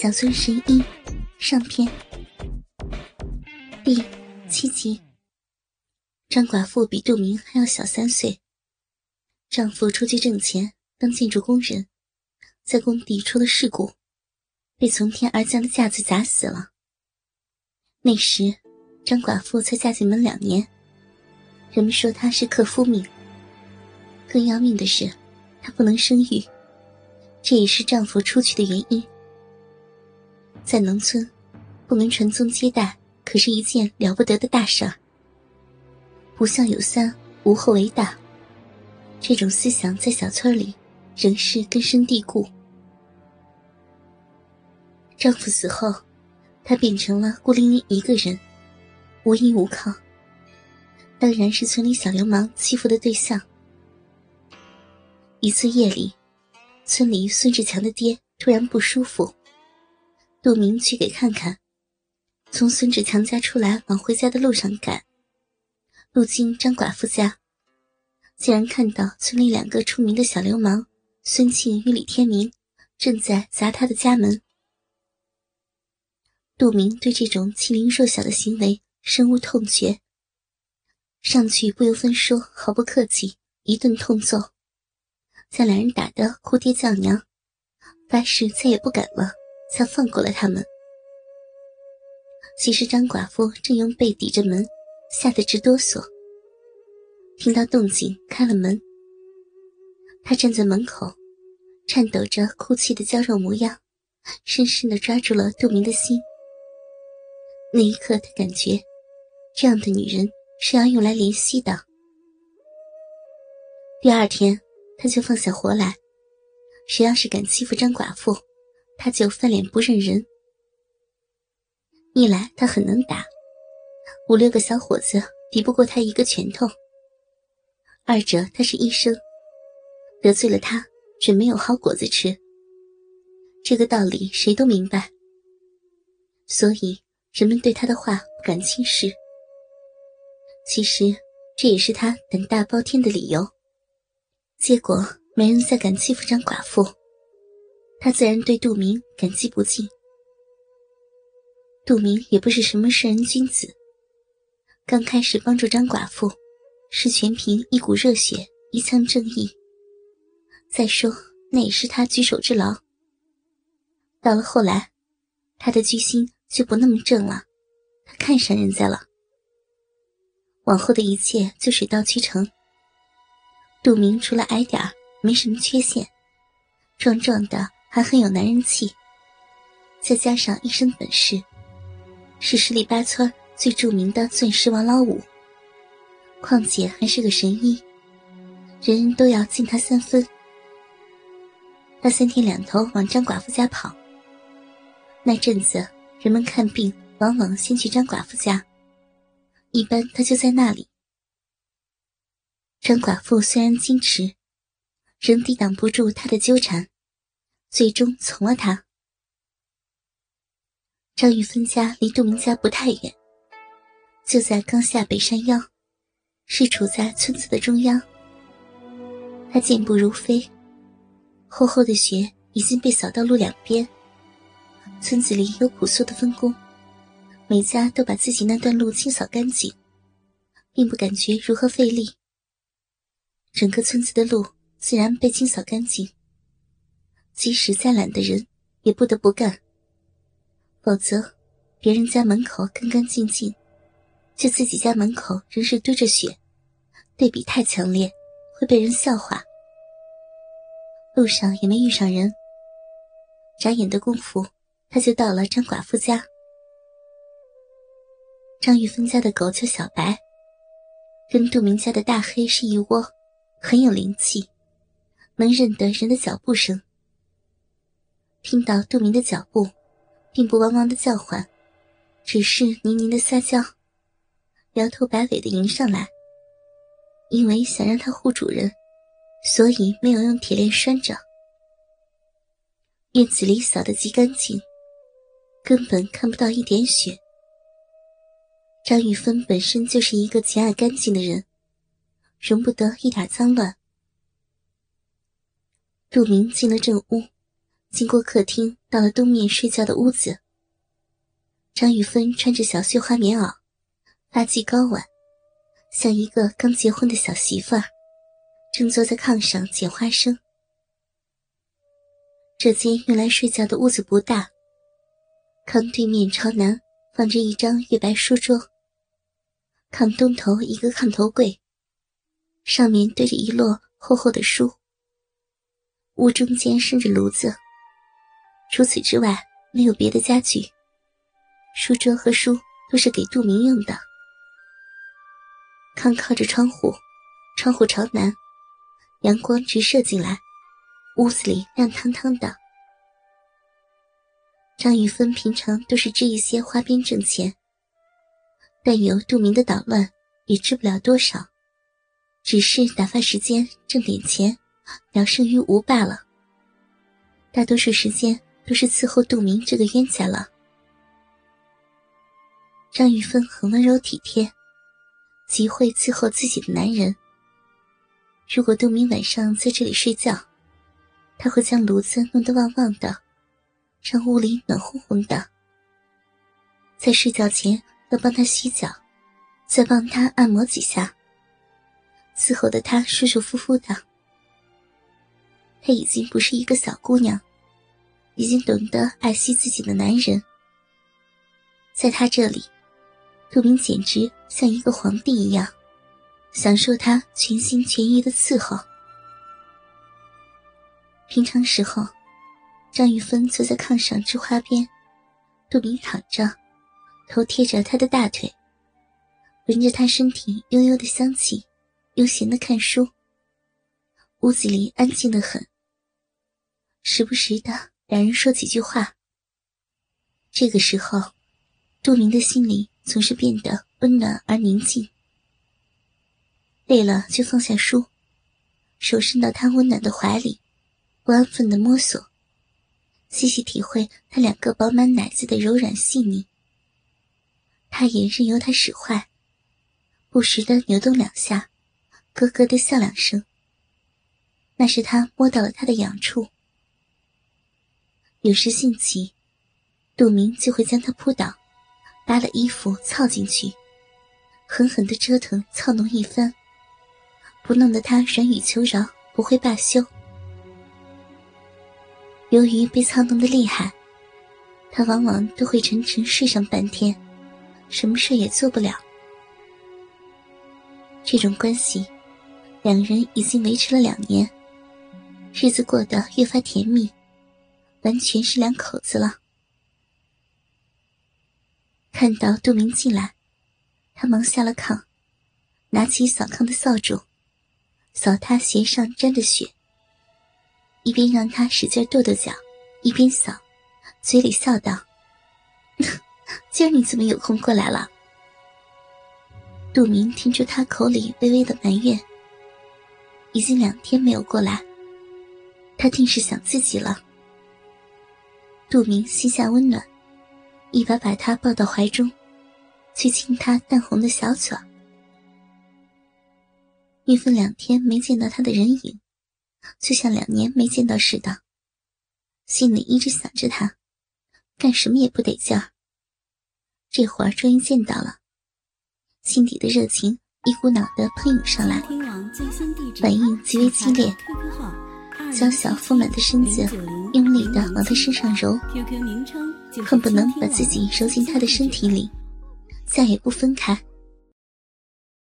小村十一上篇第七集。张寡妇比杜明还要小三岁，丈夫出去挣钱当建筑工人，在工地出了事故，被从天而降的架子砸死了。那时，张寡妇才嫁进门两年，人们说她是克夫命。更要命的是，她不能生育，这也是丈夫出去的原因。在农村，不能传宗接代，可是一件了不得的大事儿。不孝有三，无后为大。这种思想在小村里仍是根深蒂固。丈夫死后，她变成了孤零零一个人，无依无靠，当然是村里小流氓欺负的对象。一次夜里，村里孙志强的爹突然不舒服。杜明去给看看，从孙志强家出来往回家的路上赶，路经张寡妇家，竟然看到村里两个出名的小流氓孙庆与李天明正在砸他的家门。杜明对这种欺凌弱小的行为深恶痛绝，上去不由分说，毫不客气，一顿痛揍，将两人打得哭爹叫娘，发誓再也不敢了。才放过了他们。其实张寡妇正用背抵着门，吓得直哆嗦。听到动静，开了门。她站在门口，颤抖着哭泣的娇弱模样，深深的抓住了杜明的心。那一刻，他感觉，这样的女人是要用来怜惜的。第二天，他就放下火来，谁要是敢欺负张寡妇。他就翻脸不认人。一来他很能打，五六个小伙子抵不过他一个拳头；二者他是医生，得罪了他准没有好果子吃。这个道理谁都明白，所以人们对他的话不敢轻视。其实这也是他胆大包天的理由。结果没人再敢欺负张寡妇。他自然对杜明感激不尽。杜明也不是什么圣人君子，刚开始帮助张寡妇，是全凭一股热血、一腔正义。再说，那也是他举手之劳。到了后来，他的居心就不那么正了，他看上人家了。往后的一切就水到渠成。杜明除了矮点没什么缺陷，壮壮的。还很有男人气，再加上一身本事，是十里八村最著名的钻石王老五。况且还是个神医，人人都要敬他三分。他三天两头往张寡妇家跑。那阵子，人们看病往往先去张寡妇家，一般他就在那里。张寡妇虽然矜持，仍抵挡不住他的纠缠。最终从了他。张玉芬家离杜明家不太远，就在刚下北山腰，是处在村子的中央。他健步如飞，厚厚的雪已经被扫到路两边。村子里有朴素的分工，每家都把自己那段路清扫干净，并不感觉如何费力。整个村子的路自然被清扫干净。即使再懒的人，也不得不干。否则，别人家门口干干净净，就自己家门口仍是堆着雪，对比太强烈，会被人笑话。路上也没遇上人，眨眼的功夫，他就到了张寡妇家。张玉芬家的狗叫小白，跟杜明家的大黑是一窝，很有灵气，能认得人的脚步声。听到杜明的脚步，并不汪汪的叫唤，只是呢呢的撒娇，摇头摆尾的迎上来。因为想让他护主人，所以没有用铁链拴着。院子里扫得极干净，根本看不到一点血。张玉芬本身就是一个极爱干净的人，容不得一点脏乱。杜明进了正屋。经过客厅，到了东面睡觉的屋子。张玉芬穿着小绣花棉袄，发髻高挽，像一个刚结婚的小媳妇儿，正坐在炕上捡花生。这间用来睡觉的屋子不大，炕对面朝南放着一张月白书桌，炕东头一个炕头柜，上面堆着一摞厚厚的书。屋中间生着炉子。除此之外，没有别的家具。书桌和书都是给杜明用的。炕靠着窗户，窗户朝南，阳光直射进来，屋子里亮堂堂的。张玉芬平常都是织一些花边挣钱，但有杜明的捣乱，也织不了多少，只是打发时间，挣点钱，聊胜于无罢了。大多数时间。都是伺候杜明这个冤家了。张玉芬很温柔体贴，极会伺候自己的男人。如果杜明晚上在这里睡觉，他会将炉子弄得旺旺的，让屋里暖烘烘的。在睡觉前要帮他洗脚，再帮他按摩几下，伺候的他舒舒服服的。她已经不是一个小姑娘。已经懂得爱惜自己的男人，在他这里，杜明简直像一个皇帝一样，享受他全心全意的伺候。平常时候，张玉芬坐在炕上织花边，杜明躺着，头贴着他的大腿，闻着他身体悠悠的香气，悠闲的看书。屋子里安静的很，时不时的。两人说几句话。这个时候，杜明的心里总是变得温暖而宁静。累了就放下书，手伸到他温暖的怀里，不安分的摸索，细细体会他两个饱满奶子的柔软细腻。他也任由他使坏，不时的扭动两下，咯咯的笑两声。那是他摸到了他的痒处。有时兴起，杜明就会将他扑倒，扒了衣服操进去，狠狠的折腾操弄一番，不弄得他软语求饶，不会罢休。由于被操弄的厉害，他往往都会沉沉睡上半天，什么事也做不了。这种关系，两人已经维持了两年，日子过得越发甜蜜。完全是两口子了。看到杜明进来，他忙下了炕，拿起扫炕的扫帚，扫他鞋上沾的血，一边让他使劲跺跺脚，一边扫，嘴里笑道：“ 今儿你怎么有空过来了？”杜明听出他口里微微的埋怨，已经两天没有过来，他定是想自己了。杜明膝下温暖，一把把他抱到怀中，去亲他淡红的小嘴。玉芬两天没见到他的人影，就像两年没见到似的，心里一直想着他，干什么也不得劲儿。这会儿终于见到了，心底的热情一股脑的喷涌上来，反应极为激烈。娇小腹满的身子，用力的往他身上揉，恨不能把自己揉进他的身体里，再也不分开。